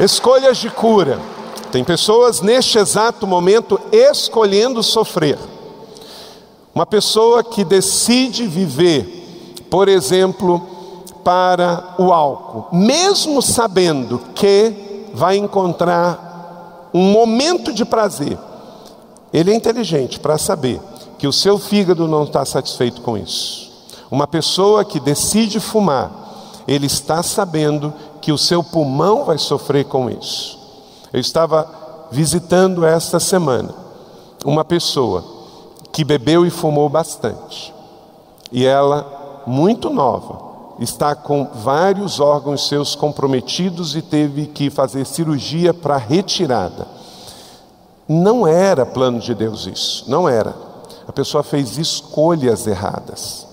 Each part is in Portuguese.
Escolhas de cura. Tem pessoas neste exato momento escolhendo sofrer. Uma pessoa que decide viver, por exemplo, para o álcool, mesmo sabendo que vai encontrar um momento de prazer, ele é inteligente para saber que o seu fígado não está satisfeito com isso. Uma pessoa que decide fumar, ele está sabendo que o seu pulmão vai sofrer com isso. Eu estava visitando esta semana uma pessoa que bebeu e fumou bastante. E ela, muito nova, está com vários órgãos seus comprometidos e teve que fazer cirurgia para retirada. Não era plano de Deus isso, não era. A pessoa fez escolhas erradas,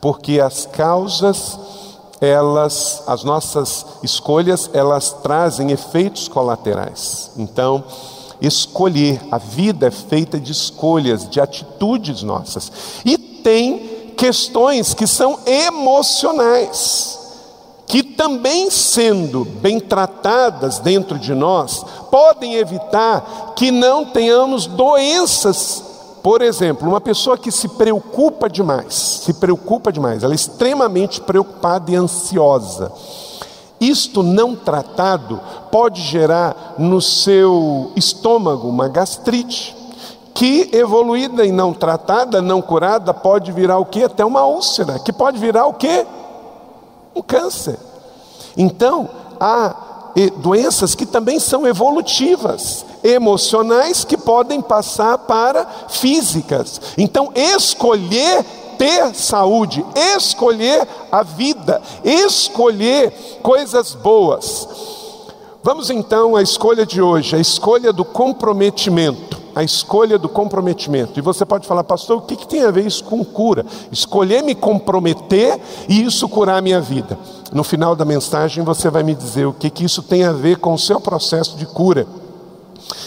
porque as causas elas, as nossas escolhas, elas trazem efeitos colaterais. Então, escolher, a vida é feita de escolhas, de atitudes nossas. E tem questões que são emocionais, que também sendo bem tratadas dentro de nós, podem evitar que não tenhamos doenças por exemplo, uma pessoa que se preocupa demais, se preocupa demais, ela é extremamente preocupada e ansiosa. Isto não tratado pode gerar no seu estômago uma gastrite, que evoluída e não tratada, não curada, pode virar o que? Até uma úlcera, que pode virar o que? Um câncer. Então, há doenças que também são evolutivas, emocionais que podem passar para físicas. Então, escolher ter saúde, escolher a vida, escolher coisas boas. Vamos então à escolha de hoje, a escolha do comprometimento. A escolha do comprometimento. E você pode falar, pastor, o que, que tem a ver isso com cura? Escolher me comprometer e isso curar a minha vida. No final da mensagem você vai me dizer o que, que isso tem a ver com o seu processo de cura.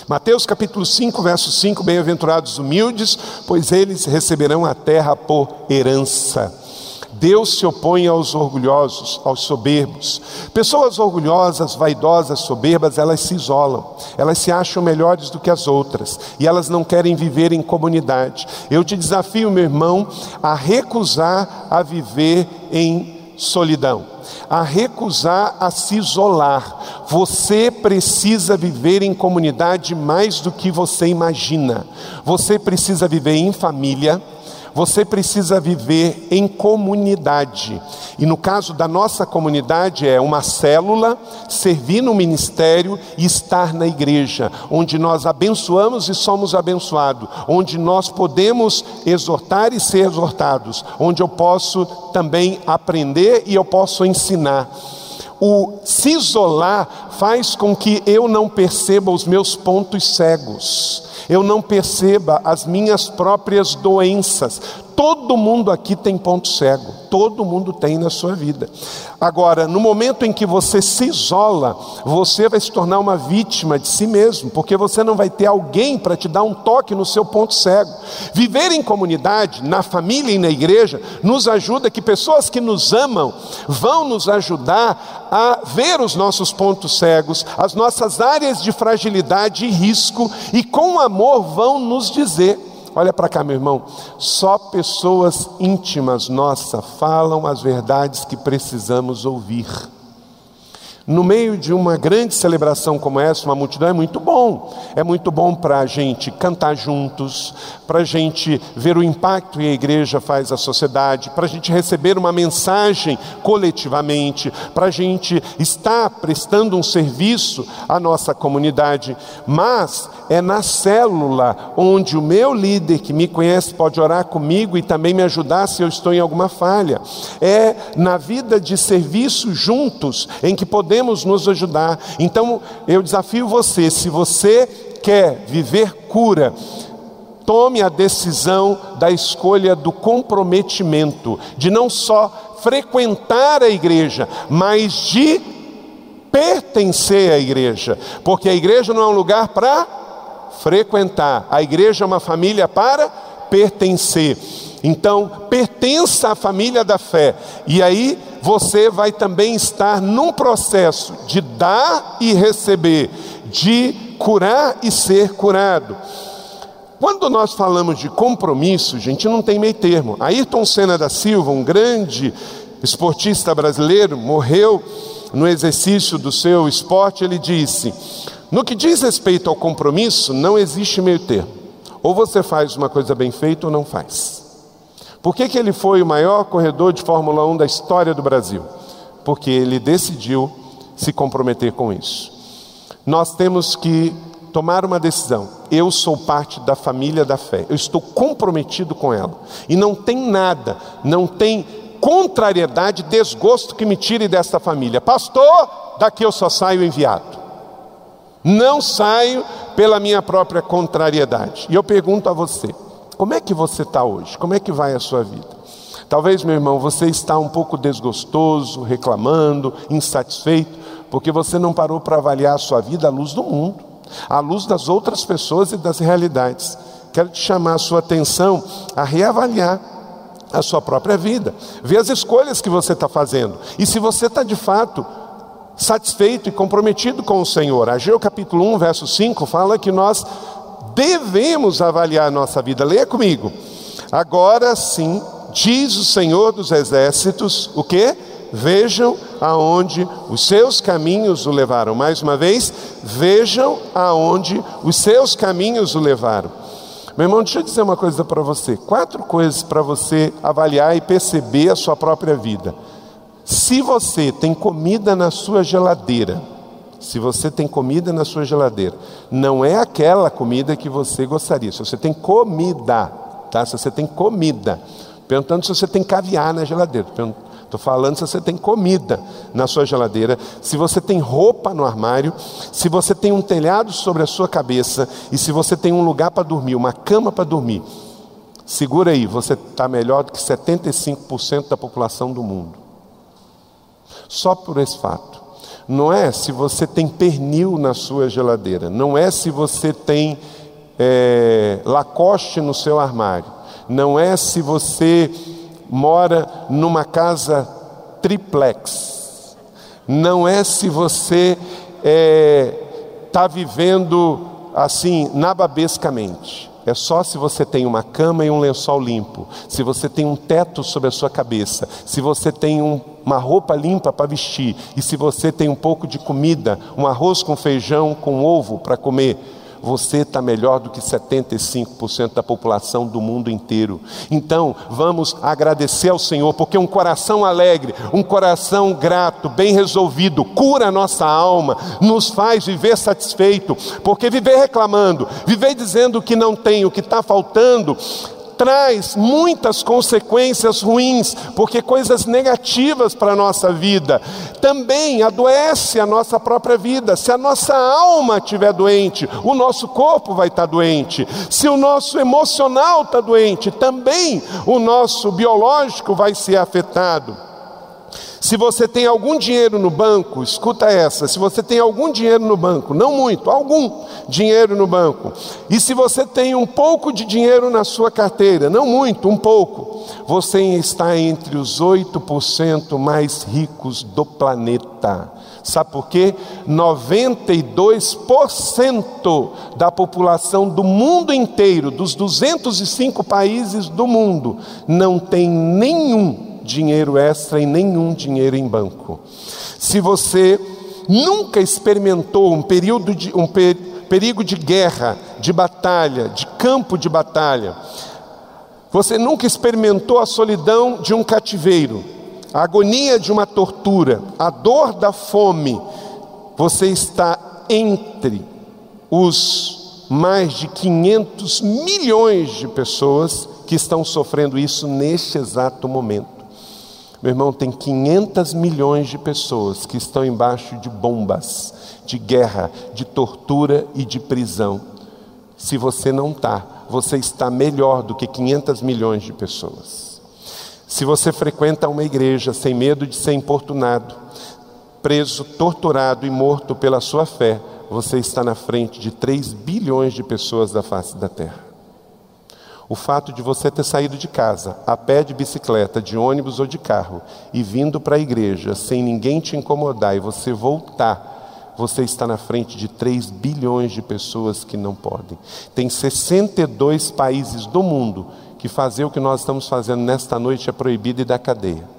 Mateus capítulo 5, verso 5: Bem-aventurados humildes, pois eles receberão a terra por herança. Deus se opõe aos orgulhosos, aos soberbos. Pessoas orgulhosas, vaidosas, soberbas, elas se isolam, elas se acham melhores do que as outras e elas não querem viver em comunidade. Eu te desafio, meu irmão, a recusar a viver em solidão, a recusar a se isolar. Você precisa viver em comunidade mais do que você imagina. Você precisa viver em família você precisa viver em comunidade. E no caso da nossa comunidade é uma célula, servir no ministério e estar na igreja, onde nós abençoamos e somos abençoados, onde nós podemos exortar e ser exortados, onde eu posso também aprender e eu posso ensinar. O se isolar faz com que eu não perceba os meus pontos cegos eu não perceba as minhas próprias doenças. Todo mundo aqui tem ponto cego, todo mundo tem na sua vida. Agora, no momento em que você se isola, você vai se tornar uma vítima de si mesmo, porque você não vai ter alguém para te dar um toque no seu ponto cego. Viver em comunidade, na família e na igreja, nos ajuda que pessoas que nos amam vão nos ajudar a ver os nossos pontos cegos, as nossas áreas de fragilidade e risco, e com amor vão nos dizer Olha para cá, meu irmão. Só pessoas íntimas nossas falam as verdades que precisamos ouvir. No meio de uma grande celebração como essa, uma multidão é muito bom. É muito bom para a gente cantar juntos, para a gente ver o impacto que a igreja faz à sociedade, para a gente receber uma mensagem coletivamente, para a gente estar prestando um serviço à nossa comunidade. Mas é na célula onde o meu líder que me conhece pode orar comigo e também me ajudar se eu estou em alguma falha. É na vida de serviço juntos em que podemos podemos nos ajudar. Então eu desafio você, se você quer viver cura, tome a decisão da escolha do comprometimento, de não só frequentar a igreja, mas de pertencer à igreja, porque a igreja não é um lugar para frequentar, a igreja é uma família para pertencer. Então, pertença à família da fé, e aí você vai também estar num processo de dar e receber, de curar e ser curado. Quando nós falamos de compromisso, gente, não tem meio termo. Ayrton Senna da Silva, um grande esportista brasileiro, morreu no exercício do seu esporte. Ele disse: No que diz respeito ao compromisso, não existe meio termo. Ou você faz uma coisa bem feita ou não faz. Por que, que ele foi o maior corredor de Fórmula 1 da história do Brasil? Porque ele decidiu se comprometer com isso. Nós temos que tomar uma decisão. Eu sou parte da família da fé. Eu estou comprometido com ela. E não tem nada, não tem contrariedade, desgosto que me tire desta família. Pastor, daqui eu só saio enviado. Não saio pela minha própria contrariedade. E eu pergunto a você: como é que você está hoje? Como é que vai a sua vida? Talvez, meu irmão, você está um pouco desgostoso, reclamando, insatisfeito, porque você não parou para avaliar a sua vida à luz do mundo à luz das outras pessoas e das realidades. Quero te chamar a sua atenção a reavaliar a sua própria vida, ver as escolhas que você está fazendo e se você está de fato satisfeito e comprometido com o Senhor. Ageu capítulo 1, verso 5 fala que nós devemos avaliar a nossa vida. Leia comigo. Agora sim, diz o Senhor dos exércitos, o que? Vejam aonde os seus caminhos o levaram. Mais uma vez, vejam aonde os seus caminhos o levaram. Meu irmão, deixa eu dizer uma coisa para você. Quatro coisas para você avaliar e perceber a sua própria vida. Se você tem comida na sua geladeira, se você tem comida na sua geladeira, não é aquela comida que você gostaria. Se você tem comida, tá? Se você tem comida, perguntando se você tem caviar na geladeira, Estou falando se você tem comida na sua geladeira, se você tem roupa no armário, se você tem um telhado sobre a sua cabeça e se você tem um lugar para dormir, uma cama para dormir. Segura aí, você está melhor do que 75% da população do mundo. Só por esse fato. Não é se você tem pernil na sua geladeira, não é se você tem é, lacoste no seu armário, não é se você mora numa casa triplex. Não é se você está é, tá vivendo assim, nababescamente. É só se você tem uma cama e um lençol limpo, se você tem um teto sobre a sua cabeça, se você tem um, uma roupa limpa para vestir e se você tem um pouco de comida, um arroz com feijão, com ovo para comer você está melhor do que 75% da população do mundo inteiro. Então, vamos agradecer ao Senhor, porque um coração alegre, um coração grato, bem resolvido, cura a nossa alma, nos faz viver satisfeito, porque viver reclamando, viver dizendo que não tem, o que está faltando, traz muitas consequências ruins, porque coisas negativas para a nossa vida. Também adoece a nossa própria vida. Se a nossa alma estiver doente, o nosso corpo vai estar doente. Se o nosso emocional está doente, também o nosso biológico vai ser afetado. Se você tem algum dinheiro no banco, escuta essa: se você tem algum dinheiro no banco, não muito, algum dinheiro no banco, e se você tem um pouco de dinheiro na sua carteira, não muito, um pouco, você está entre os 8% mais ricos do planeta. Sabe por quê? 92% da população do mundo inteiro, dos 205 países do mundo, não tem nenhum dinheiro extra e nenhum dinheiro em banco. Se você nunca experimentou um período de um perigo de guerra, de batalha, de campo de batalha, você nunca experimentou a solidão de um cativeiro, a agonia de uma tortura, a dor da fome, você está entre os mais de 500 milhões de pessoas que estão sofrendo isso neste exato momento. Meu irmão, tem 500 milhões de pessoas que estão embaixo de bombas, de guerra, de tortura e de prisão. Se você não está, você está melhor do que 500 milhões de pessoas. Se você frequenta uma igreja sem medo de ser importunado, preso, torturado e morto pela sua fé, você está na frente de 3 bilhões de pessoas da face da terra. O fato de você ter saído de casa, a pé de bicicleta, de ônibus ou de carro, e vindo para a igreja sem ninguém te incomodar e você voltar, você está na frente de 3 bilhões de pessoas que não podem. Tem 62 países do mundo que fazer o que nós estamos fazendo nesta noite é proibido e da cadeia.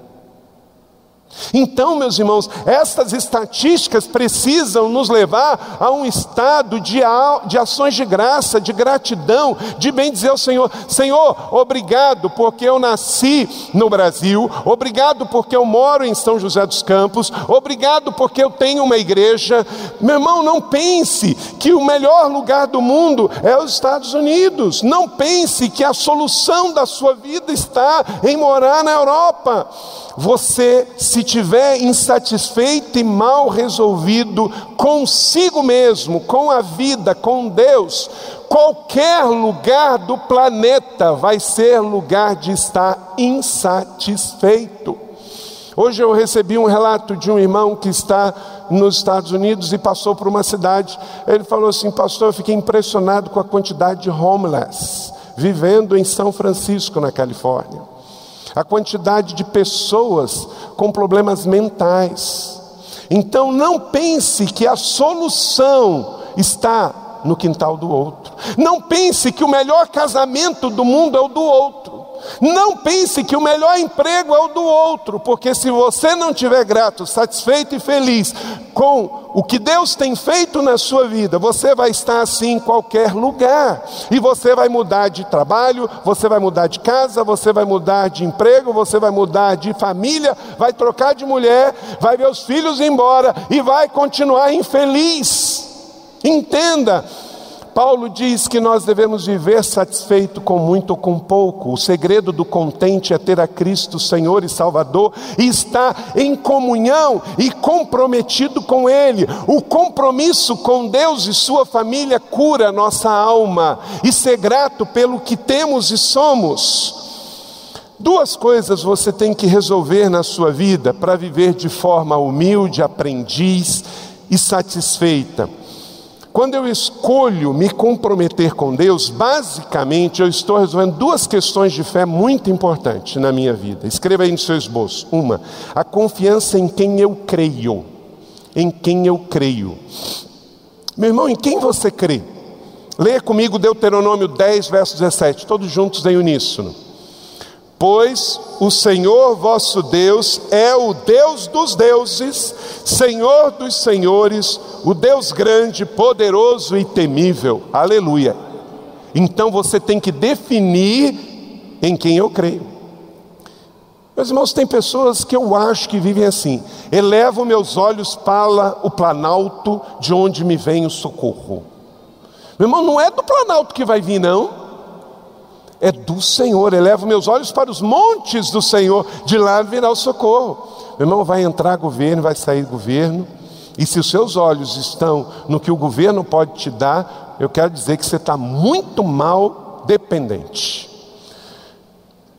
Então, meus irmãos, estas estatísticas precisam nos levar a um estado de, de ações de graça, de gratidão, de bem dizer ao Senhor: Senhor, obrigado porque eu nasci no Brasil, obrigado porque eu moro em São José dos Campos, obrigado porque eu tenho uma igreja. Meu irmão, não pense que o melhor lugar do mundo é os Estados Unidos, não pense que a solução da sua vida está em morar na Europa. Você se se tiver insatisfeito e mal resolvido consigo mesmo, com a vida, com Deus, qualquer lugar do planeta vai ser lugar de estar insatisfeito. Hoje eu recebi um relato de um irmão que está nos Estados Unidos e passou por uma cidade. Ele falou assim: Pastor, eu fiquei impressionado com a quantidade de homeless vivendo em São Francisco, na Califórnia a quantidade de pessoas com problemas mentais. Então não pense que a solução está no quintal do outro. Não pense que o melhor casamento do mundo é o do outro. Não pense que o melhor emprego é o do outro, porque se você não estiver grato, satisfeito e feliz com o que Deus tem feito na sua vida, você vai estar assim em qualquer lugar. E você vai mudar de trabalho, você vai mudar de casa, você vai mudar de emprego, você vai mudar de família, vai trocar de mulher, vai ver os filhos embora e vai continuar infeliz. Entenda, Paulo diz que nós devemos viver satisfeito com muito ou com pouco. O segredo do contente é ter a Cristo Senhor e Salvador e estar em comunhão e comprometido com Ele. O compromisso com Deus e Sua família cura a nossa alma e ser grato pelo que temos e somos. Duas coisas você tem que resolver na sua vida para viver de forma humilde, aprendiz e satisfeita. Quando eu escolho me comprometer com Deus, basicamente eu estou resolvendo duas questões de fé muito importantes na minha vida. Escreva aí no seu esboço. Uma, a confiança em quem eu creio. Em quem eu creio. Meu irmão, em quem você crê? Leia comigo Deuteronômio 10, verso 17, todos juntos em uníssono. Pois o Senhor vosso Deus é o Deus dos deuses, Senhor dos senhores, o Deus grande, poderoso e temível. Aleluia. Então você tem que definir em quem eu creio. Meus irmãos, tem pessoas que eu acho que vivem assim. Elevo meus olhos para o planalto de onde me vem o socorro. Meu irmão, não é do planalto que vai vir, não é do Senhor. Elevo meus olhos para os montes do Senhor, de lá virá o socorro. Meu irmão, vai entrar governo, vai sair governo, e se os seus olhos estão no que o governo pode te dar, eu quero dizer que você está muito mal dependente.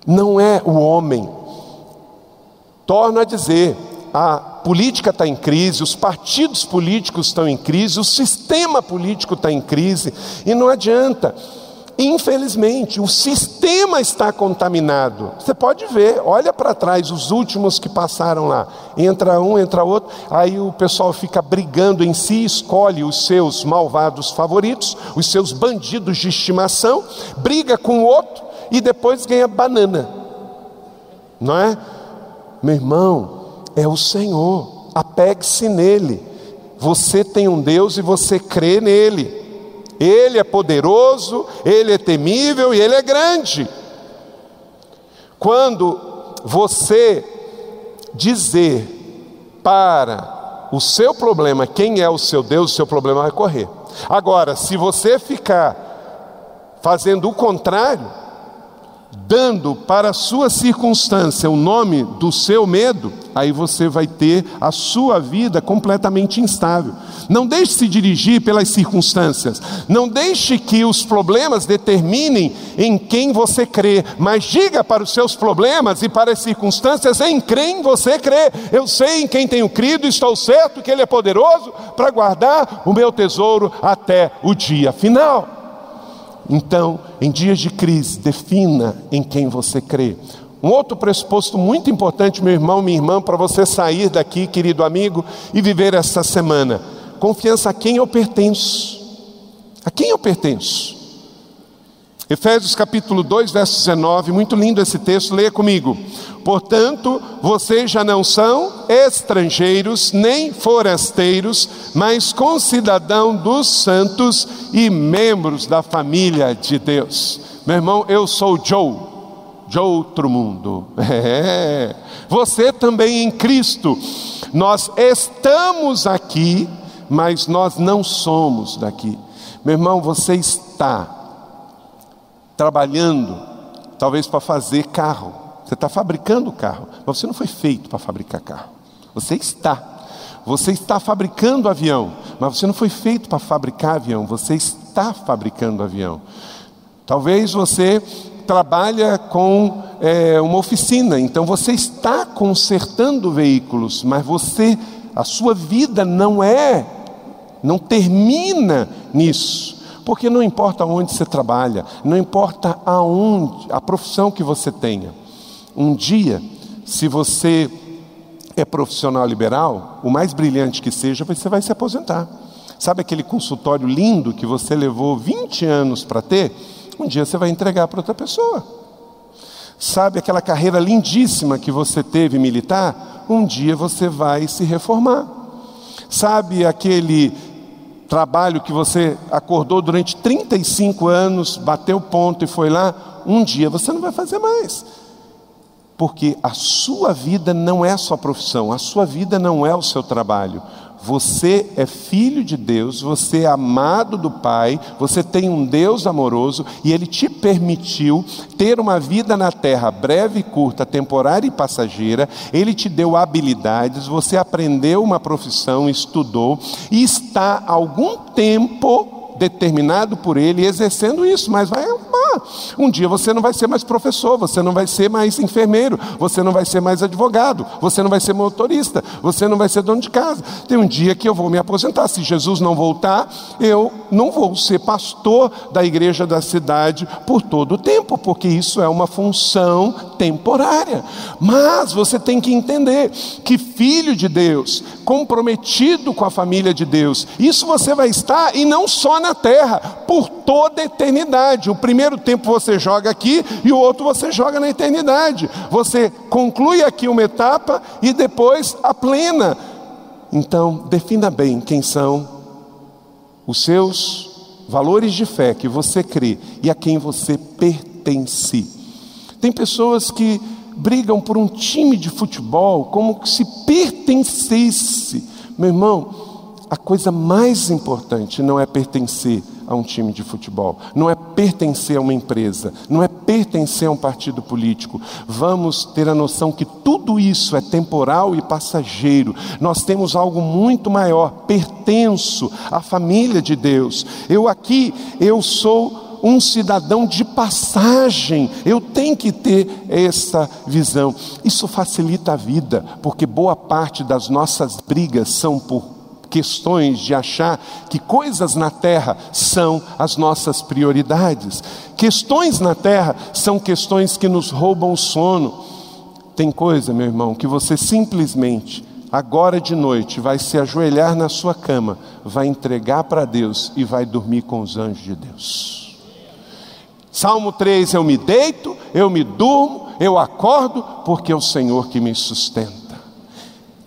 Não é o homem. Torno a dizer, a política está em crise, os partidos políticos estão em crise, o sistema político está em crise, e não adianta. Infelizmente, o sistema está contaminado. Você pode ver, olha para trás, os últimos que passaram lá. Entra um, entra outro, aí o pessoal fica brigando em si, escolhe os seus malvados favoritos, os seus bandidos de estimação, briga com o outro e depois ganha banana. Não é? Meu irmão, é o Senhor, apegue-se nele. Você tem um Deus e você crê nele. Ele é poderoso, ele é temível e ele é grande. Quando você dizer para o seu problema quem é o seu Deus, o seu problema vai correr. Agora, se você ficar fazendo o contrário, dando para a sua circunstância o nome do seu medo, aí você vai ter a sua vida completamente instável. Não deixe se dirigir pelas circunstâncias, não deixe que os problemas determinem em quem você crê, mas diga para os seus problemas e para as circunstâncias em quem você crê. Eu sei em quem tenho crido, estou certo que Ele é poderoso para guardar o meu tesouro até o dia final. Então, em dias de crise, defina em quem você crê. Um outro pressuposto muito importante, meu irmão, minha irmã, para você sair daqui, querido amigo, e viver essa semana: confiança a quem eu pertenço. A quem eu pertenço? Efésios capítulo 2, verso 19, muito lindo esse texto, leia comigo. Portanto, vocês já não são estrangeiros nem forasteiros, mas concidadão dos santos e membros da família de Deus. Meu irmão, eu sou Joe, de outro mundo. É. Você também em Cristo. Nós estamos aqui, mas nós não somos daqui. Meu irmão, você está trabalhando, talvez para fazer carro. Você está fabricando carro, mas você não foi feito para fabricar carro. Você está. Você está fabricando avião, mas você não foi feito para fabricar avião. Você está fabricando avião. Talvez você trabalha com é, uma oficina, então você está consertando veículos, mas você, a sua vida não é, não termina nisso. Porque não importa onde você trabalha, não importa aonde, a profissão que você tenha. Um dia, se você é profissional liberal, o mais brilhante que seja, você vai se aposentar. Sabe aquele consultório lindo que você levou 20 anos para ter? Um dia você vai entregar para outra pessoa. Sabe aquela carreira lindíssima que você teve militar? Um dia você vai se reformar. Sabe aquele trabalho que você acordou durante 35 anos, bateu ponto e foi lá, um dia você não vai fazer mais. Porque a sua vida não é a sua profissão, a sua vida não é o seu trabalho. Você é filho de Deus, você é amado do Pai, você tem um Deus amoroso e Ele te permitiu ter uma vida na terra breve, curta, temporária e passageira. Ele te deu habilidades, você aprendeu uma profissão, estudou e está algum tempo determinado por Ele exercendo isso, mas vai um dia você não vai ser mais professor, você não vai ser mais enfermeiro, você não vai ser mais advogado, você não vai ser motorista, você não vai ser dono de casa. Tem um dia que eu vou me aposentar. Se Jesus não voltar, eu não vou ser pastor da igreja da cidade por todo o tempo, porque isso é uma função temporária. Mas você tem que entender que filho de Deus, comprometido com a família de Deus, isso você vai estar e não só na terra, por toda a eternidade. O primeiro tempo você joga aqui e o outro você joga na eternidade. Você conclui aqui uma etapa e depois a plena. Então, defina bem quem são os seus valores de fé que você crê e a quem você pertence. Tem pessoas que brigam por um time de futebol como se pertencesse. Meu irmão, a coisa mais importante não é pertencer a um time de futebol, não é pertencer a uma empresa, não é pertencer a um partido político. Vamos ter a noção que tudo isso é temporal e passageiro. Nós temos algo muito maior, pertenço à família de Deus. Eu aqui, eu sou um cidadão de passagem. Eu tenho que ter essa visão. Isso facilita a vida, porque boa parte das nossas brigas são por questões de achar que coisas na terra são as nossas prioridades. Questões na terra são questões que nos roubam o sono. Tem coisa, meu irmão, que você simplesmente, agora de noite, vai se ajoelhar na sua cama, vai entregar para Deus e vai dormir com os anjos de Deus. Salmo 3: Eu me deito, eu me durmo, eu acordo, porque é o Senhor que me sustenta.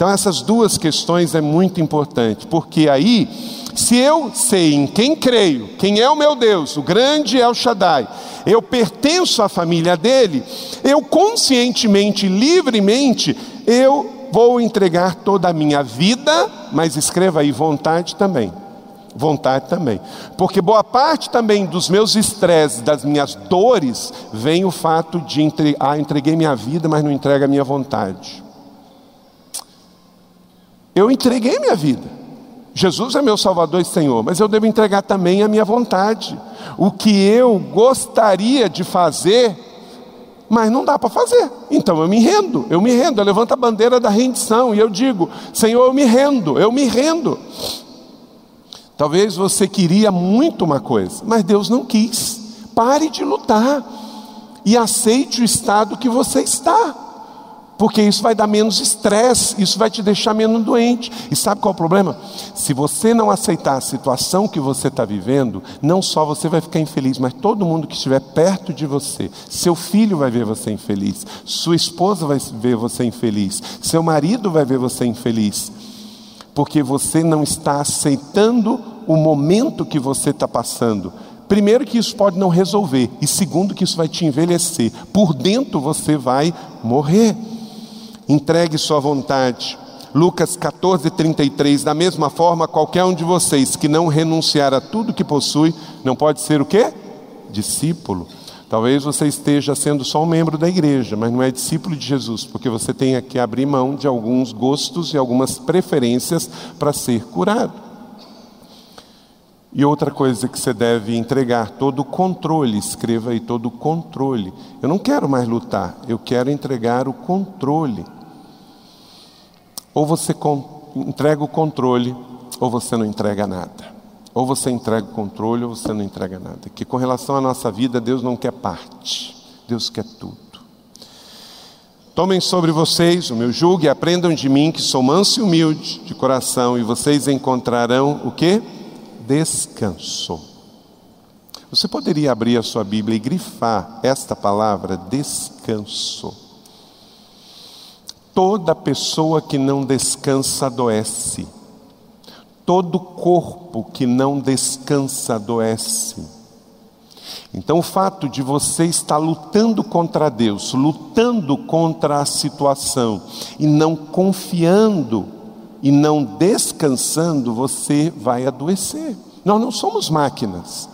Então, essas duas questões é muito importante, porque aí, se eu sei em quem creio, quem é o meu Deus, o grande El Shaddai, eu pertenço à família dele, eu conscientemente, livremente, eu vou entregar toda a minha vida, mas escreva aí vontade também. Vontade também. Porque boa parte também dos meus estresses, das minhas dores, vem o fato de entre, ah, entreguei minha vida, mas não entrega a minha vontade. Eu entreguei minha vida. Jesus é meu Salvador e Senhor, mas eu devo entregar também a minha vontade. O que eu gostaria de fazer, mas não dá para fazer. Então eu me rendo, eu me rendo, eu levanto a bandeira da rendição e eu digo: Senhor, eu me rendo, eu me rendo. Talvez você queria muito uma coisa, mas Deus não quis. Pare de lutar e aceite o estado que você está porque isso vai dar menos estresse, isso vai te deixar menos doente. E sabe qual é o problema? Se você não aceitar a situação que você está vivendo, não só você vai ficar infeliz, mas todo mundo que estiver perto de você, seu filho vai ver você infeliz, sua esposa vai ver você infeliz, seu marido vai ver você infeliz, porque você não está aceitando o momento que você está passando. Primeiro, que isso pode não resolver, e segundo, que isso vai te envelhecer. Por dentro você vai morrer. Entregue sua vontade. Lucas 14, 33. Da mesma forma, qualquer um de vocês que não renunciar a tudo que possui, não pode ser o quê? Discípulo. Talvez você esteja sendo só um membro da igreja, mas não é discípulo de Jesus, porque você tem que abrir mão de alguns gostos e algumas preferências para ser curado. E outra coisa que você deve entregar, todo o controle, escreva aí, todo o controle. Eu não quero mais lutar, eu quero entregar o controle. Ou você entrega o controle, ou você não entrega nada. Ou você entrega o controle, ou você não entrega nada. Que com relação à nossa vida, Deus não quer parte, Deus quer tudo. Tomem sobre vocês o meu jugo e aprendam de mim, que sou manso e humilde de coração, e vocês encontrarão o que? Descanso. Você poderia abrir a sua Bíblia e grifar esta palavra descanso. Toda pessoa que não descansa adoece. Todo corpo que não descansa adoece. Então, o fato de você estar lutando contra Deus, lutando contra a situação e não confiando e não descansando, você vai adoecer. Nós não somos máquinas.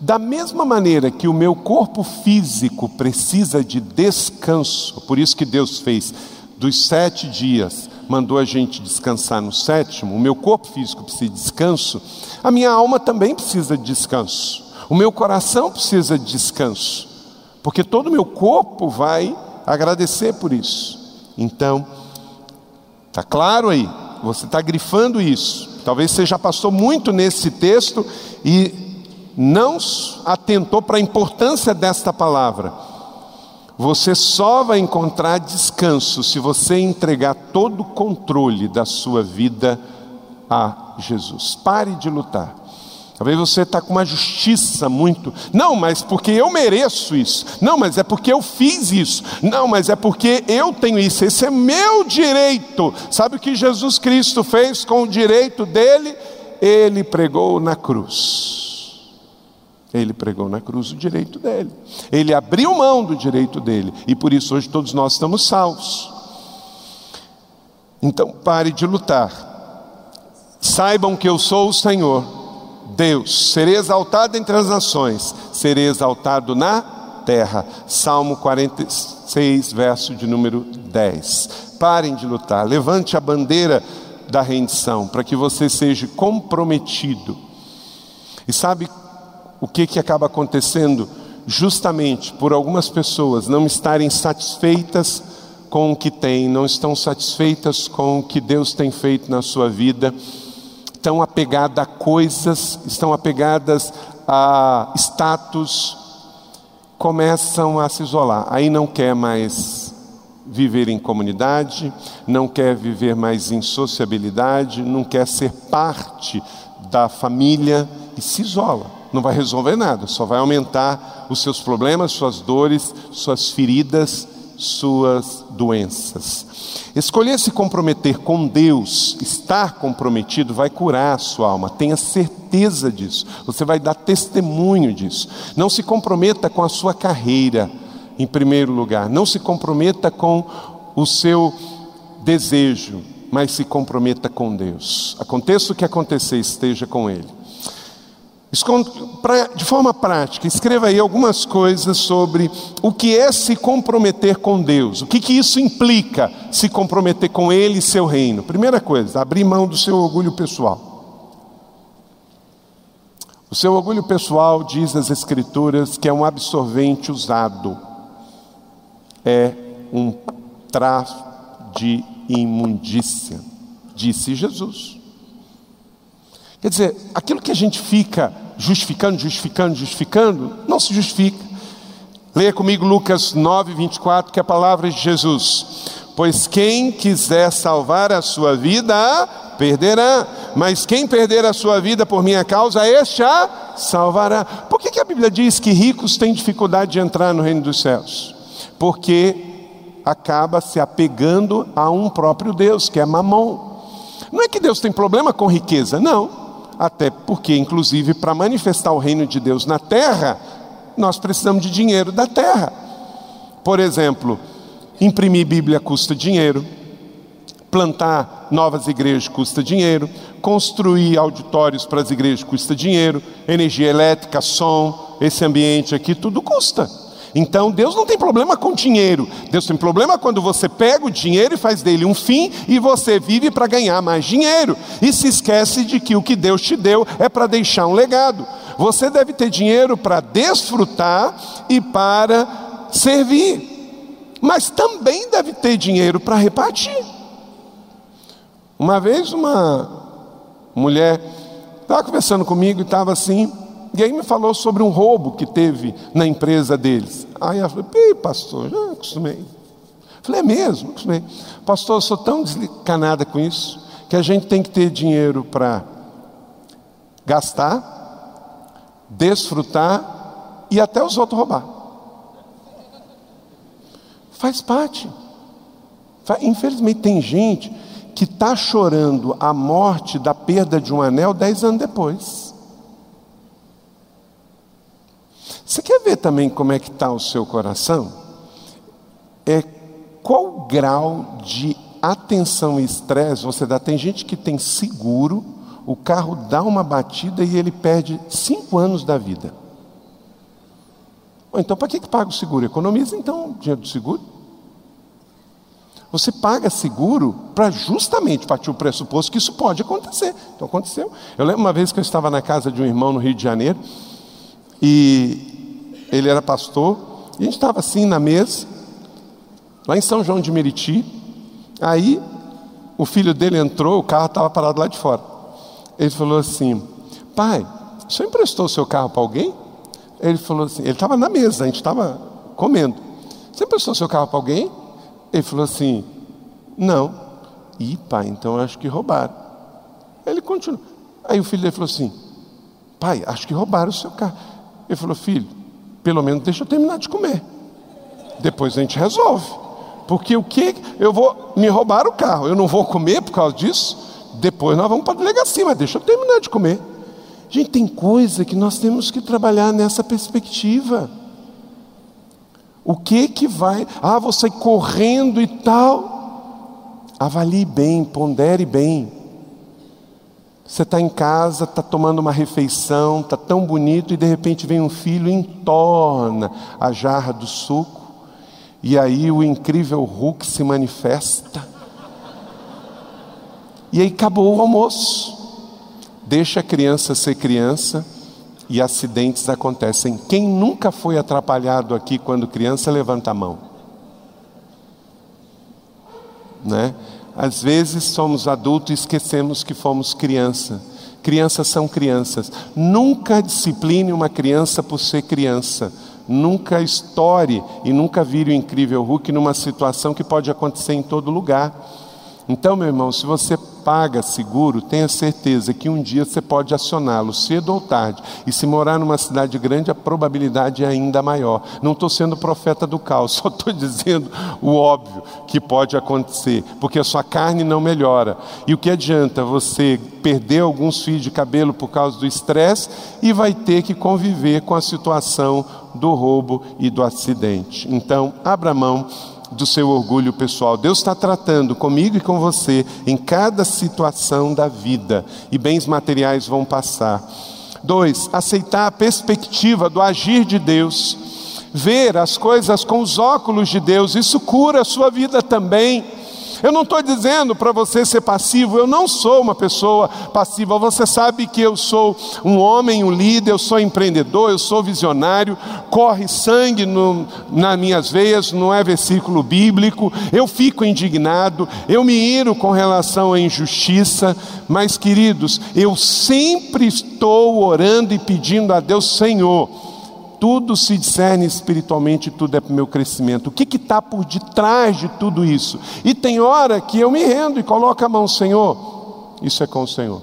Da mesma maneira que o meu corpo físico precisa de descanso, por isso que Deus fez dos sete dias, mandou a gente descansar no sétimo, o meu corpo físico precisa de descanso, a minha alma também precisa de descanso, o meu coração precisa de descanso, porque todo o meu corpo vai agradecer por isso. Então, está claro aí, você está grifando isso. Talvez você já passou muito nesse texto e não atentou para a importância desta palavra. Você só vai encontrar descanso se você entregar todo o controle da sua vida a Jesus. Pare de lutar. Talvez você está com uma justiça muito. Não, mas porque eu mereço isso. Não, mas é porque eu fiz isso. Não, mas é porque eu tenho isso. Esse é meu direito. Sabe o que Jesus Cristo fez com o direito dele? Ele pregou na cruz. Ele pregou na cruz o direito dele. Ele abriu mão do direito dele. E por isso hoje todos nós estamos salvos. Então pare de lutar. Saibam que eu sou o Senhor Deus, serei exaltado entre as nações, serei exaltado na terra. Salmo 46, verso de número 10. Parem de lutar, levante a bandeira da rendição, para que você seja comprometido. E sabe o que, que acaba acontecendo? Justamente por algumas pessoas não estarem satisfeitas com o que têm, não estão satisfeitas com o que Deus tem feito na sua vida estão apegadas a coisas, estão apegadas a status, começam a se isolar. Aí não quer mais viver em comunidade, não quer viver mais em sociabilidade, não quer ser parte da família e se isola. Não vai resolver nada, só vai aumentar os seus problemas, suas dores, suas feridas, suas doenças. Escolher se comprometer com Deus, estar comprometido, vai curar a sua alma, tenha certeza disso, você vai dar testemunho disso. Não se comprometa com a sua carreira, em primeiro lugar, não se comprometa com o seu desejo, mas se comprometa com Deus. Aconteça o que acontecer, esteja com Ele. De forma prática, escreva aí algumas coisas sobre o que é se comprometer com Deus, o que, que isso implica, se comprometer com Ele e seu reino. Primeira coisa, abrir mão do seu orgulho pessoal. O seu orgulho pessoal, diz as Escrituras, que é um absorvente usado, é um traço de imundícia, disse Jesus. Quer dizer, aquilo que a gente fica justificando, justificando, justificando, não se justifica. Leia comigo Lucas 9, 24, que é a palavra de Jesus. Pois quem quiser salvar a sua vida, perderá. Mas quem perder a sua vida por minha causa, este a salvará. Por que, que a Bíblia diz que ricos têm dificuldade de entrar no reino dos céus? Porque acaba se apegando a um próprio Deus, que é Mamon. Não é que Deus tem problema com riqueza, não até porque, inclusive, para manifestar o reino de Deus na terra, nós precisamos de dinheiro da terra. Por exemplo, imprimir Bíblia custa dinheiro, plantar novas igrejas custa dinheiro, construir auditórios para as igrejas custa dinheiro, energia elétrica, som, esse ambiente aqui, tudo custa. Então Deus não tem problema com dinheiro. Deus tem problema quando você pega o dinheiro e faz dele um fim e você vive para ganhar mais dinheiro. E se esquece de que o que Deus te deu é para deixar um legado. Você deve ter dinheiro para desfrutar e para servir. Mas também deve ter dinheiro para repartir. Uma vez uma mulher estava conversando comigo e estava assim, e aí me falou sobre um roubo que teve na empresa deles. Aí ela falou, Ih, pastor, já acostumei. Falei, é mesmo? Acostumei. Pastor, eu sou tão descanada com isso, que a gente tem que ter dinheiro para gastar, desfrutar e até os outros roubar. Faz parte. Infelizmente tem gente que está chorando a morte da perda de um anel dez anos depois. Você quer ver também como é que está o seu coração? É qual grau de atenção e estresse você dá? Tem gente que tem seguro, o carro dá uma batida e ele perde cinco anos da vida. Então, para que, que paga o seguro? Economiza então dinheiro do seguro. Você paga seguro para justamente partir o pressuposto que isso pode acontecer. Então aconteceu. Eu lembro uma vez que eu estava na casa de um irmão no Rio de Janeiro e ele era pastor, e a gente estava assim na mesa, lá em São João de Meriti. Aí o filho dele entrou, o carro estava parado lá de fora. Ele falou assim: Pai, o senhor emprestou o seu carro para alguém? Ele falou assim: Ele estava na mesa, a gente estava comendo. Você emprestou o seu carro para alguém? Ele falou assim: Não. Ih, pai, então acho que roubaram. Ele continuou. Aí o filho dele falou assim: Pai, acho que roubaram o seu carro. Ele falou: Filho, pelo menos deixa eu terminar de comer. Depois a gente resolve. Porque o que eu vou me roubar o carro, eu não vou comer por causa disso. Depois nós vamos para a delegacia, mas deixa eu terminar de comer. Gente, tem coisa que nós temos que trabalhar nessa perspectiva. O que que vai? Ah, você correndo e tal. Avalie bem, pondere bem. Você está em casa, está tomando uma refeição, está tão bonito, e de repente vem um filho entorna a jarra do suco, e aí o incrível Hulk se manifesta. E aí acabou o almoço. Deixa a criança ser criança e acidentes acontecem. Quem nunca foi atrapalhado aqui quando criança, levanta a mão. Né? Às vezes somos adultos e esquecemos que fomos criança. Crianças são crianças. Nunca discipline uma criança por ser criança. Nunca estoure e nunca vire o incrível Hulk numa situação que pode acontecer em todo lugar. Então, meu irmão, se você paga seguro, tenha certeza que um dia você pode acioná-lo, cedo ou tarde. E se morar numa cidade grande, a probabilidade é ainda maior. Não estou sendo profeta do caos, só estou dizendo o óbvio que pode acontecer, porque a sua carne não melhora. E o que adianta você perder alguns fios de cabelo por causa do estresse e vai ter que conviver com a situação do roubo e do acidente. Então, abra mão do seu orgulho pessoal. Deus está tratando comigo e com você em cada situação da vida, e bens materiais vão passar. Dois, aceitar a perspectiva do agir de Deus, ver as coisas com os óculos de Deus, isso cura a sua vida também. Eu não estou dizendo para você ser passivo, eu não sou uma pessoa passiva. Você sabe que eu sou um homem, um líder, eu sou empreendedor, eu sou visionário, corre sangue no, nas minhas veias, não é versículo bíblico. Eu fico indignado, eu me iro com relação à injustiça, mas queridos, eu sempre estou orando e pedindo a Deus, Senhor tudo se discerne espiritualmente, tudo é para o meu crescimento. O que está por detrás de tudo isso? E tem hora que eu me rendo e coloco a mão, Senhor, isso é com o Senhor.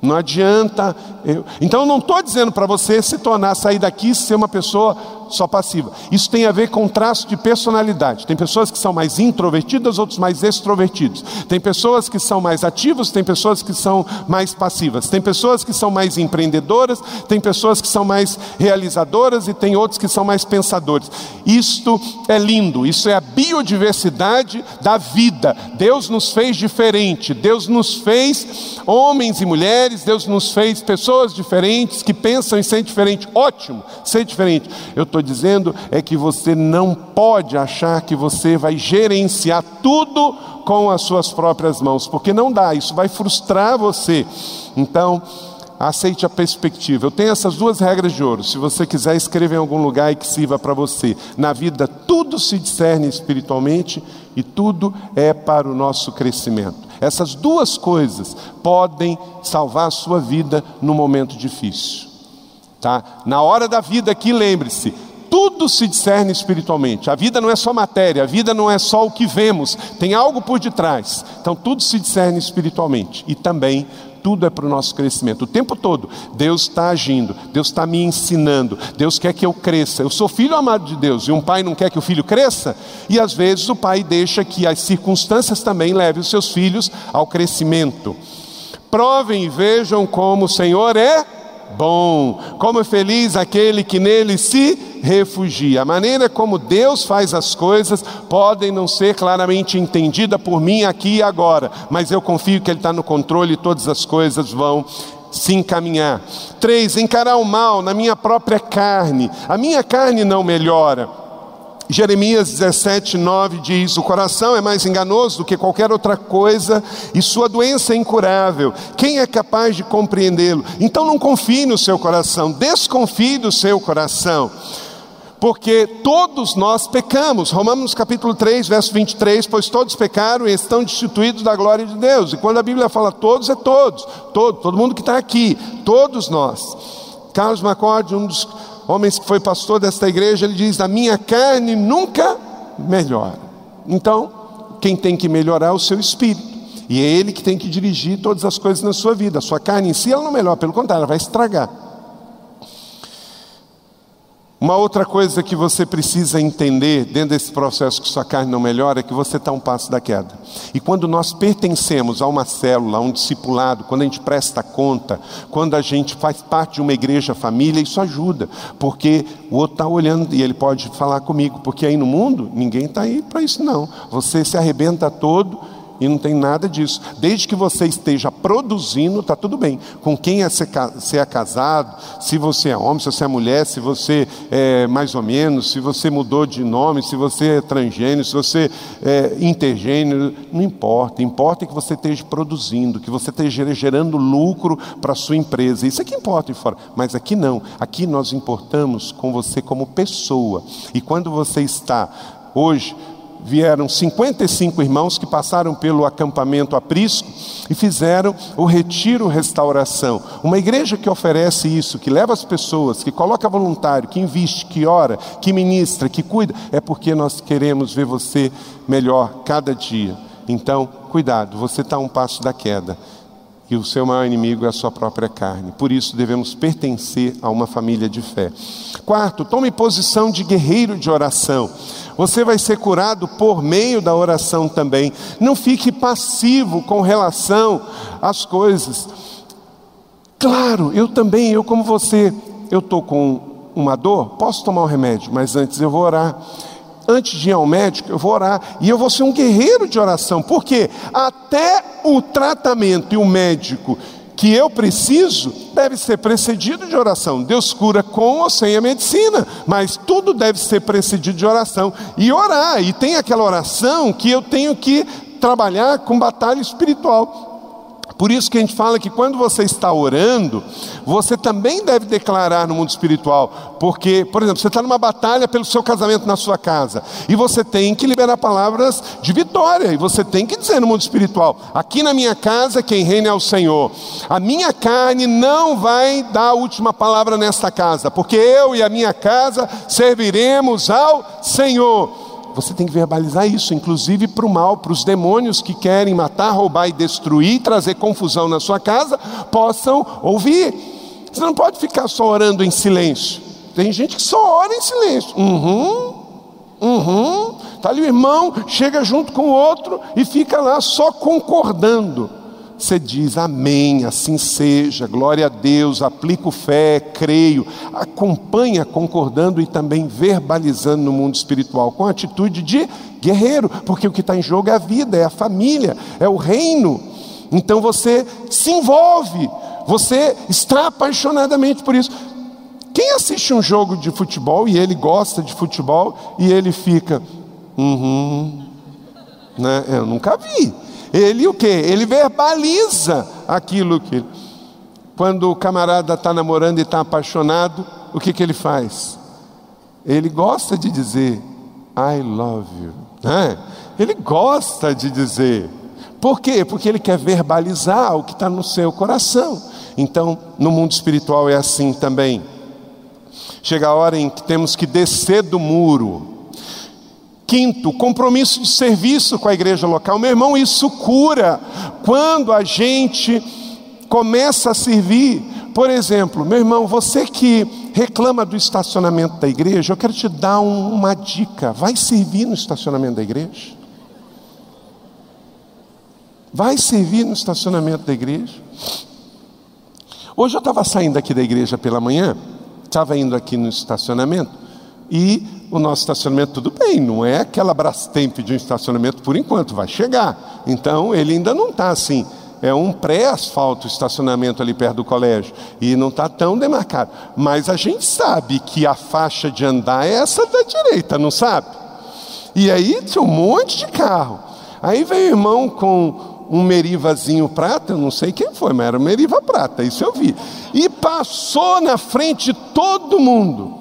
Não adianta. Eu... Então eu não estou dizendo para você se tornar, sair daqui ser uma pessoa só passiva. Isso tem a ver com traço de personalidade. Tem pessoas que são mais introvertidas, outros mais extrovertidos. Tem pessoas que são mais ativas, tem pessoas que são mais passivas. Tem pessoas que são mais empreendedoras, tem pessoas que são mais realizadoras e tem outros que são mais pensadores. Isto é lindo, isso é a biodiversidade da vida. Deus nos fez diferente, Deus nos fez homens e mulheres, Deus nos fez pessoas diferentes que pensam em ser diferente. Ótimo, ser diferente. Eu estou dizendo é que você não pode achar que você vai gerenciar tudo com as suas próprias mãos, porque não dá, isso vai frustrar você. Então, aceite a perspectiva. Eu tenho essas duas regras de ouro. Se você quiser escrever em algum lugar e que sirva para você. Na vida, tudo se discerne espiritualmente e tudo é para o nosso crescimento. Essas duas coisas podem salvar a sua vida no momento difícil. Tá? Na hora da vida aqui, lembre-se, tudo se discerne espiritualmente. A vida não é só matéria, a vida não é só o que vemos, tem algo por detrás. Então tudo se discerne espiritualmente. E também tudo é para o nosso crescimento. O tempo todo, Deus está agindo, Deus está me ensinando, Deus quer que eu cresça. Eu sou filho amado de Deus e um pai não quer que o filho cresça, e às vezes o pai deixa que as circunstâncias também levem os seus filhos ao crescimento. Provem e vejam como o Senhor é bom. Como é feliz aquele que nele se refugia. A maneira como Deus faz as coisas podem não ser claramente entendida por mim aqui e agora, mas eu confio que Ele está no controle e todas as coisas vão se encaminhar. Três, encarar o mal na minha própria carne. A minha carne não melhora Jeremias 17, 9 diz: O coração é mais enganoso do que qualquer outra coisa e sua doença é incurável. Quem é capaz de compreendê-lo? Então não confie no seu coração, desconfie do seu coração, porque todos nós pecamos. Romanos capítulo 3, verso 23: Pois todos pecaram e estão destituídos da glória de Deus. E quando a Bíblia fala todos, é todos, todo, todo mundo que está aqui, todos nós. Carlos MacCord, um dos homens que foi pastor desta igreja, ele diz: A minha carne nunca melhora. Então, quem tem que melhorar é o seu espírito. E é ele que tem que dirigir todas as coisas na sua vida. A sua carne em si ela não melhora, pelo contrário, ela vai estragar. Uma outra coisa que você precisa entender dentro desse processo que sua carne não melhora é que você está um passo da queda. E quando nós pertencemos a uma célula, a um discipulado, quando a gente presta conta, quando a gente faz parte de uma igreja família, isso ajuda, porque o outro está olhando e ele pode falar comigo, porque aí no mundo ninguém está aí para isso não. Você se arrebenta todo e não tem nada disso. Desde que você esteja produzindo, está tudo bem. Com quem é ser é casado, se você é homem, se você é mulher, se você é mais ou menos, se você mudou de nome, se você é transgênero, se você é intergênero, não importa. Importa que você esteja produzindo, que você esteja gerando lucro para a sua empresa. Isso é que importa fora. Mas aqui não. Aqui nós importamos com você como pessoa. E quando você está hoje vieram 55 irmãos que passaram pelo acampamento aprisco e fizeram o retiro restauração. Uma igreja que oferece isso, que leva as pessoas, que coloca voluntário, que investe, que ora, que ministra, que cuida, é porque nós queremos ver você melhor cada dia. Então, cuidado, você está um passo da queda e o seu maior inimigo é a sua própria carne. Por isso devemos pertencer a uma família de fé. Quarto, tome posição de guerreiro de oração. Você vai ser curado por meio da oração também. Não fique passivo com relação às coisas. Claro, eu também, eu como você, eu estou com uma dor, posso tomar um remédio, mas antes eu vou orar antes de ir ao médico, eu vou orar e eu vou ser um guerreiro de oração, porque até o tratamento e o médico que eu preciso deve ser precedido de oração. Deus cura com ou sem a medicina, mas tudo deve ser precedido de oração e orar. E tem aquela oração que eu tenho que trabalhar com batalha espiritual. Por isso que a gente fala que quando você está orando, você também deve declarar no mundo espiritual. Porque, por exemplo, você está numa batalha pelo seu casamento na sua casa. E você tem que liberar palavras de vitória. E você tem que dizer no mundo espiritual: aqui na minha casa quem reina é o Senhor. A minha carne não vai dar a última palavra nesta casa. Porque eu e a minha casa serviremos ao Senhor você tem que verbalizar isso, inclusive para o mal, para os demônios que querem matar, roubar e destruir, trazer confusão na sua casa, possam ouvir. Você não pode ficar só orando em silêncio. Tem gente que só ora em silêncio. Uhum, uhum. Tá ali o irmão, chega junto com o outro e fica lá só concordando. Você diz amém, assim seja, glória a Deus, aplico fé, creio, acompanha concordando e também verbalizando no mundo espiritual, com atitude de guerreiro, porque o que está em jogo é a vida, é a família, é o reino. Então você se envolve, você está apaixonadamente por isso. Quem assiste um jogo de futebol e ele gosta de futebol e ele fica, uhum, né? Eu nunca vi. Ele o que? Ele verbaliza aquilo que. Quando o camarada está namorando e está apaixonado, o que, que ele faz? Ele gosta de dizer, I love you. Né? Ele gosta de dizer. Por quê? Porque ele quer verbalizar o que está no seu coração. Então, no mundo espiritual é assim também. Chega a hora em que temos que descer do muro Quinto, compromisso de serviço com a igreja local. Meu irmão, isso cura quando a gente começa a servir. Por exemplo, meu irmão, você que reclama do estacionamento da igreja, eu quero te dar um, uma dica: vai servir no estacionamento da igreja. Vai servir no estacionamento da igreja. Hoje eu estava saindo aqui da igreja pela manhã, estava indo aqui no estacionamento e o nosso estacionamento tudo bem, não é aquela Brastemp de um estacionamento por enquanto, vai chegar. Então ele ainda não está assim. É um pré-asfalto estacionamento ali perto do colégio e não está tão demarcado. Mas a gente sabe que a faixa de andar é essa da direita, não sabe? E aí tinha um monte de carro. Aí veio o irmão com um merivazinho prata, eu não sei quem foi, mas era um meriva prata, isso eu vi. E passou na frente de todo mundo.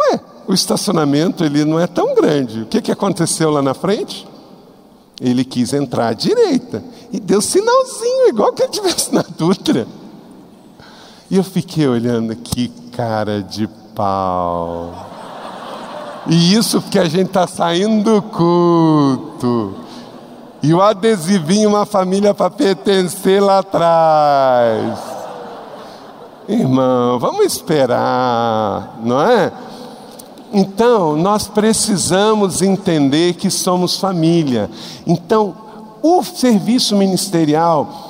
Ué, o estacionamento ele não é tão grande. O que, que aconteceu lá na frente? Ele quis entrar à direita e deu sinalzinho, igual que ele tivesse na Dutra. E eu fiquei olhando, que cara de pau. E isso porque a gente está saindo do culto. E o adesivinho, uma família para pertencer lá atrás. Irmão, vamos esperar, não é? Então, nós precisamos entender que somos família. Então, o serviço ministerial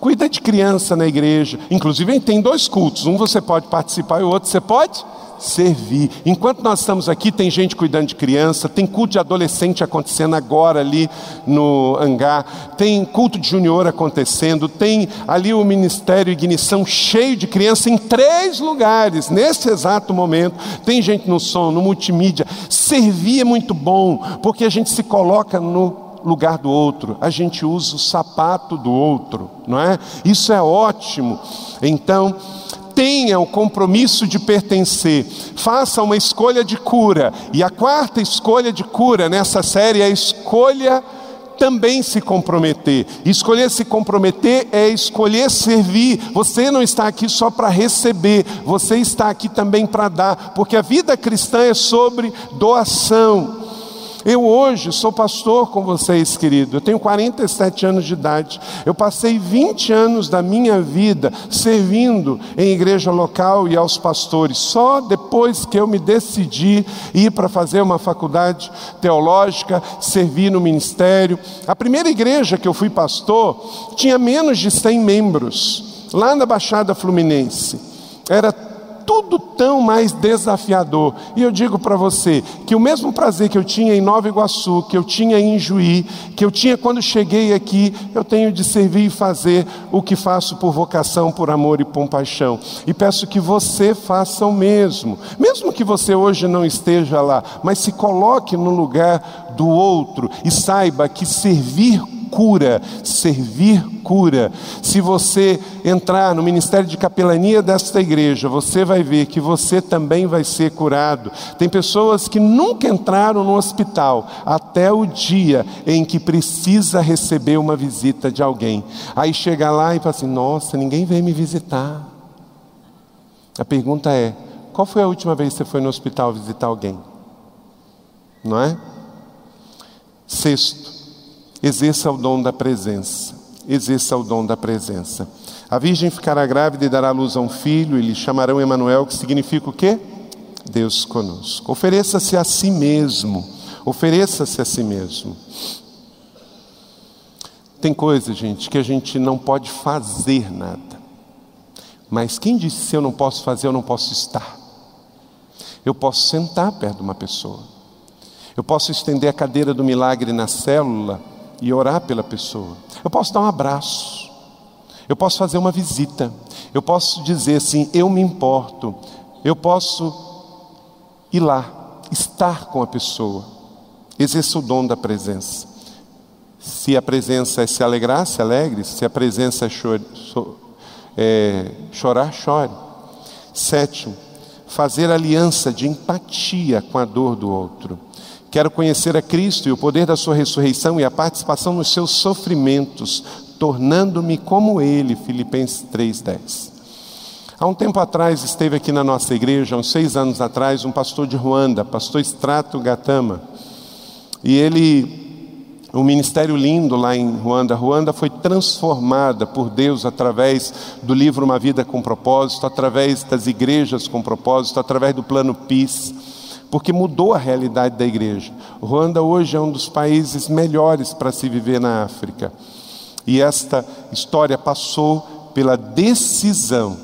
cuida de criança na igreja. Inclusive, tem dois cultos: um você pode participar e o outro você pode servir. Enquanto nós estamos aqui, tem gente cuidando de criança, tem culto de adolescente acontecendo agora ali no hangar, tem culto de junior acontecendo, tem ali o Ministério Ignição cheio de criança em três lugares, nesse exato momento. Tem gente no som, no multimídia. Servir é muito bom, porque a gente se coloca no lugar do outro, a gente usa o sapato do outro, não é? Isso é ótimo. Então, tenha o compromisso de pertencer, faça uma escolha de cura. E a quarta escolha de cura nessa série é a escolha também se comprometer. Escolher se comprometer é escolher servir. Você não está aqui só para receber, você está aqui também para dar, porque a vida cristã é sobre doação. Eu hoje sou pastor com vocês, querido. Eu tenho 47 anos de idade. Eu passei 20 anos da minha vida servindo em igreja local e aos pastores. Só depois que eu me decidi ir para fazer uma faculdade teológica, servir no ministério. A primeira igreja que eu fui pastor tinha menos de 100 membros, lá na Baixada Fluminense. Era tudo tão mais desafiador. E eu digo para você que o mesmo prazer que eu tinha em Nova Iguaçu, que eu tinha em Juí, que eu tinha quando cheguei aqui, eu tenho de servir e fazer o que faço por vocação, por amor e por paixão. E peço que você faça o mesmo. Mesmo que você hoje não esteja lá, mas se coloque no lugar do outro e saiba que servir cura, servir cura. Se você entrar no ministério de capelania desta igreja, você vai ver que você também vai ser curado. Tem pessoas que nunca entraram no hospital até o dia em que precisa receber uma visita de alguém. Aí chega lá e fala assim: Nossa, ninguém veio me visitar. A pergunta é: qual foi a última vez que você foi no hospital visitar alguém? Não é? Sexto, exerça o dom da presença. Exerça o dom da presença. A virgem ficará grávida e dará luz a um filho, e lhe chamarão Emanuel, que significa o quê? Deus conosco. Ofereça-se a si mesmo. Ofereça-se a si mesmo. Tem coisa, gente, que a gente não pode fazer nada. Mas quem disse se eu não posso fazer, eu não posso estar? Eu posso sentar perto de uma pessoa. Eu posso estender a cadeira do milagre na célula e orar pela pessoa. Eu posso dar um abraço. Eu posso fazer uma visita. Eu posso dizer assim: eu me importo. Eu posso ir lá, estar com a pessoa. Exerça o dom da presença. Se a presença é se alegrar, se alegre. Se a presença é, chor é chorar, chore. Sétimo, fazer aliança de empatia com a dor do outro. Quero conhecer a Cristo e o poder da Sua ressurreição e a participação nos seus sofrimentos, tornando-me como Ele. Filipenses 3,10. Há um tempo atrás esteve aqui na nossa igreja, uns seis anos atrás, um pastor de Ruanda, pastor Strato Gatama. E ele, um ministério lindo lá em Ruanda. Ruanda foi transformada por Deus através do livro Uma Vida com Propósito, através das igrejas com propósito, através do plano Peace porque mudou a realidade da igreja. Ruanda hoje é um dos países melhores para se viver na África. E esta história passou pela decisão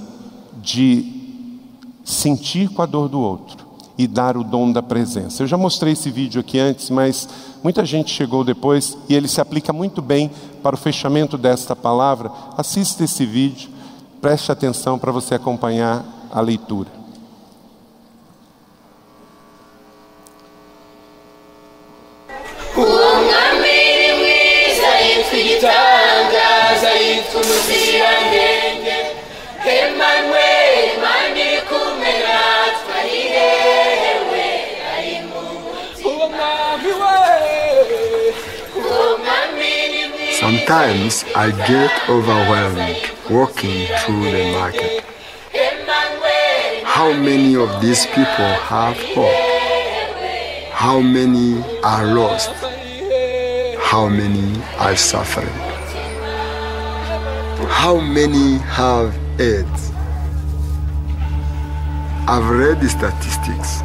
de sentir com a dor do outro e dar o dom da presença. Eu já mostrei esse vídeo aqui antes, mas muita gente chegou depois e ele se aplica muito bem para o fechamento desta palavra. Assista esse vídeo, preste atenção para você acompanhar a leitura. I get overwhelmed walking through the market. How many of these people have hope? How many are lost? How many are suffering? How many have AIDS? I've read the statistics.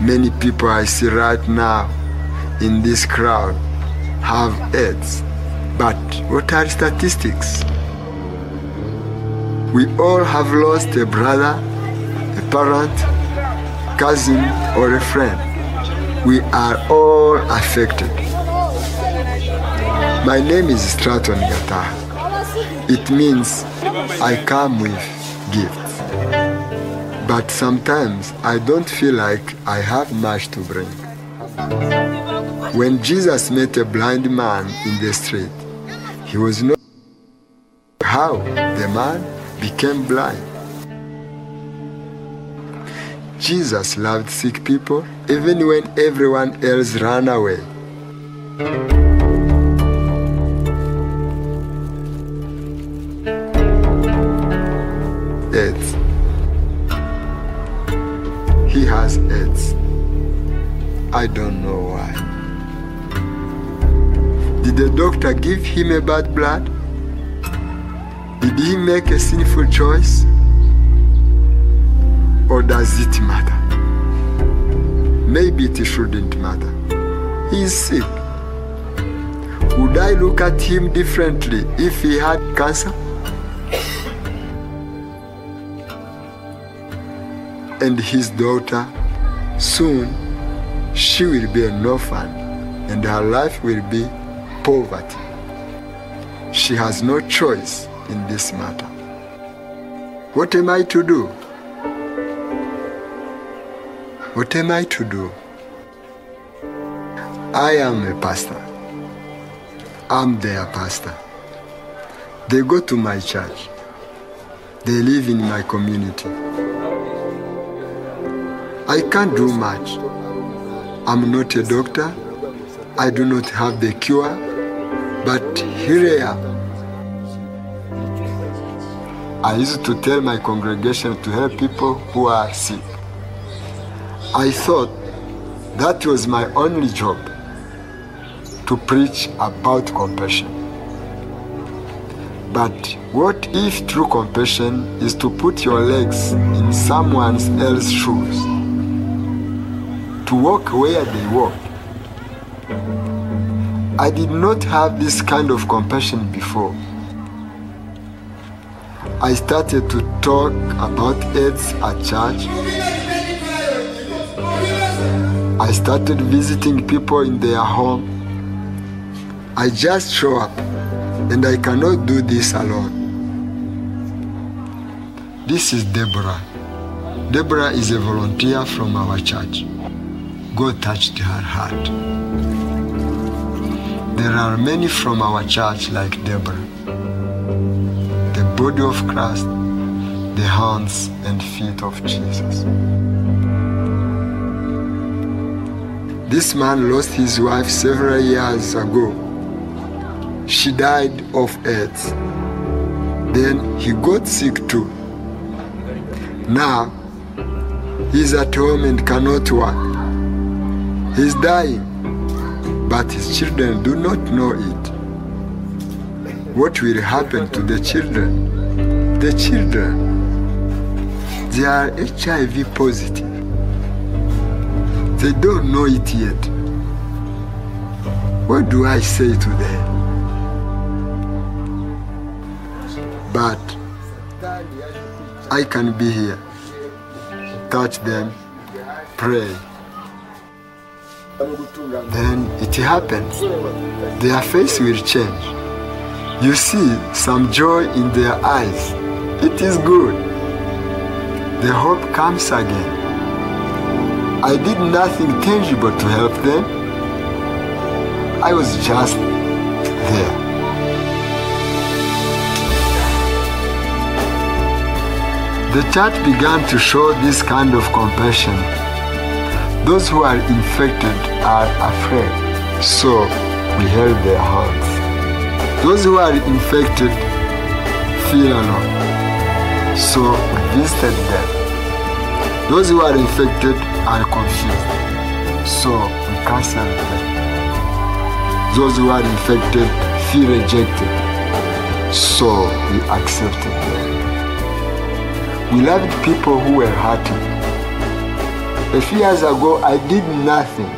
Many people I see right now in this crowd have AIDS. But what are statistics? We all have lost a brother, a parent, cousin, or a friend. We are all affected. My name is Stratton Gata. It means I come with gifts. But sometimes I don't feel like I have much to bring. When Jesus met a blind man in the street, he was not how the man became blind. Jesus loved sick people even when everyone else ran away. AIDS. He has AIDS. I don't know why. Did the doctor give him a bad blood? Did he make a sinful choice? Or does it matter? Maybe it shouldn't matter. He is sick. Would I look at him differently if he had cancer? and his daughter, soon she will be an orphan and her life will be poverty. She has no choice in this matter. What am I to do? What am I to do? I am a pastor. I'm their pastor. They go to my church. They live in my community. I can't do much. I'm not a doctor. I do not have the cure. But here I am. I used to tell my congregation to help people who are sick. I thought that was my only job to preach about compassion. But what if true compassion is to put your legs in someone else's shoes? To walk where they walk? I did not have this kind of compassion before. I started to talk about AIDS at church. I started visiting people in their home. I just show up and I cannot do this alone. This is Deborah. Deborah is a volunteer from our church. God touched her heart. There are many from our church like Deborah. The body of Christ, the hands and feet of Jesus. This man lost his wife several years ago. She died of AIDS. Then he got sick too. Now he's at home and cannot work. He's dying, but his children do not know it. What will happen to the children? The children, they are HIV positive. They don't know it yet. What do I say to them? But I can be here, touch them, pray. Then it happens. Their face will change. You see some joy in their eyes. It is good. The hope comes again. I did nothing tangible to help them. I was just there. The church began to show this kind of compassion. Those who are infected are afraid, so we held their hands. Those who are infected feel alone, so we visited them. Those who are infected are confused, so we counseled them. Those who are infected feel rejected, so we accepted them. We loved people who were hurting. A few years ago, I did nothing.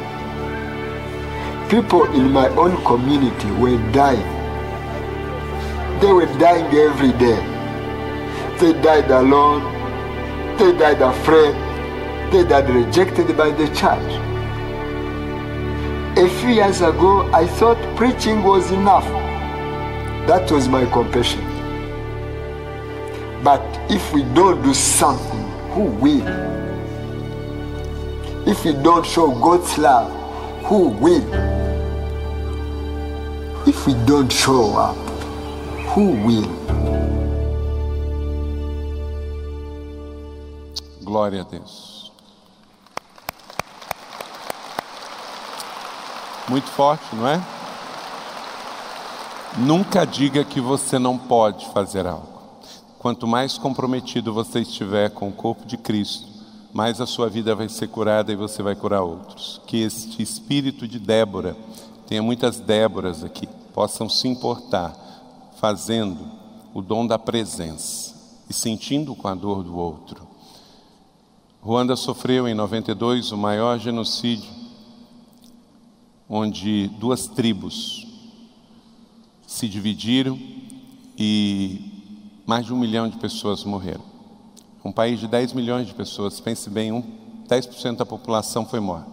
People in my own community were dying. They were dying every day. They died alone. They died afraid. They died rejected by the church. A few years ago, I thought preaching was enough. That was my compassion. But if we don't do something, who will? If we don't show God's love, who will? If we don't show up, who will? Glória a Deus. Muito forte, não é? Nunca diga que você não pode fazer algo. Quanto mais comprometido você estiver com o corpo de Cristo, mais a sua vida vai ser curada e você vai curar outros. Que este espírito de Débora, tenha muitas Déboras aqui, possam se importar fazendo o dom da presença e sentindo com a dor do outro. Ruanda sofreu em 92 o maior genocídio, onde duas tribos se dividiram e mais de um milhão de pessoas morreram. Um país de 10 milhões de pessoas, pense bem, um, 10% da população foi morta.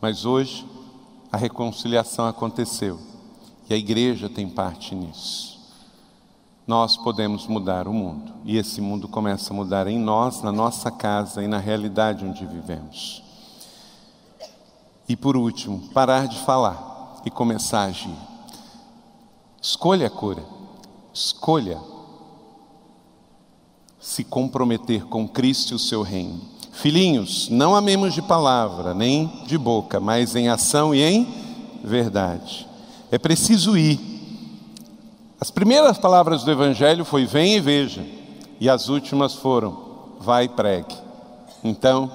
Mas hoje a reconciliação aconteceu e a igreja tem parte nisso. Nós podemos mudar o mundo e esse mundo começa a mudar em nós, na nossa casa e na realidade onde vivemos. E por último, parar de falar e começar a agir. Escolha a cura, escolha se comprometer com Cristo e o seu reino. Filhinhos, não amemos de palavra, nem de boca, mas em ação e em verdade. É preciso ir. As primeiras palavras do Evangelho foi vem e veja, e as últimas foram vai e pregue. Então,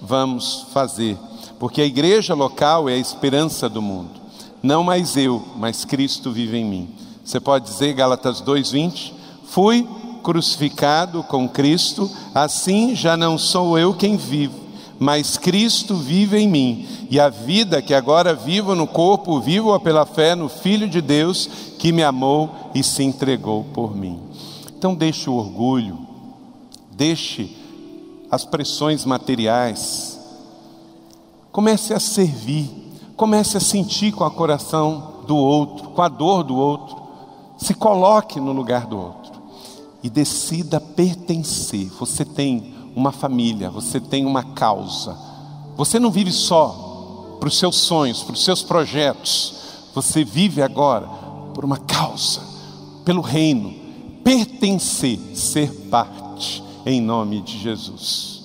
vamos fazer, porque a igreja local é a esperança do mundo. Não mais eu, mas Cristo vive em mim. Você pode dizer, Gálatas 2:20, fui crucificado com Cristo, assim já não sou eu quem vivo, mas Cristo vive em mim. E a vida que agora vivo no corpo, vivo-a pela fé no Filho de Deus que me amou e se entregou por mim. Então deixe o orgulho, deixe as pressões materiais, comece a servir, comece a sentir com o coração do outro, com a dor do outro, se coloque no lugar do outro e decida pertencer. Você tem uma família, você tem uma causa. Você não vive só para os seus sonhos, para os seus projetos. Você vive agora por uma causa, pelo reino. Pertencer, ser parte, em nome de Jesus.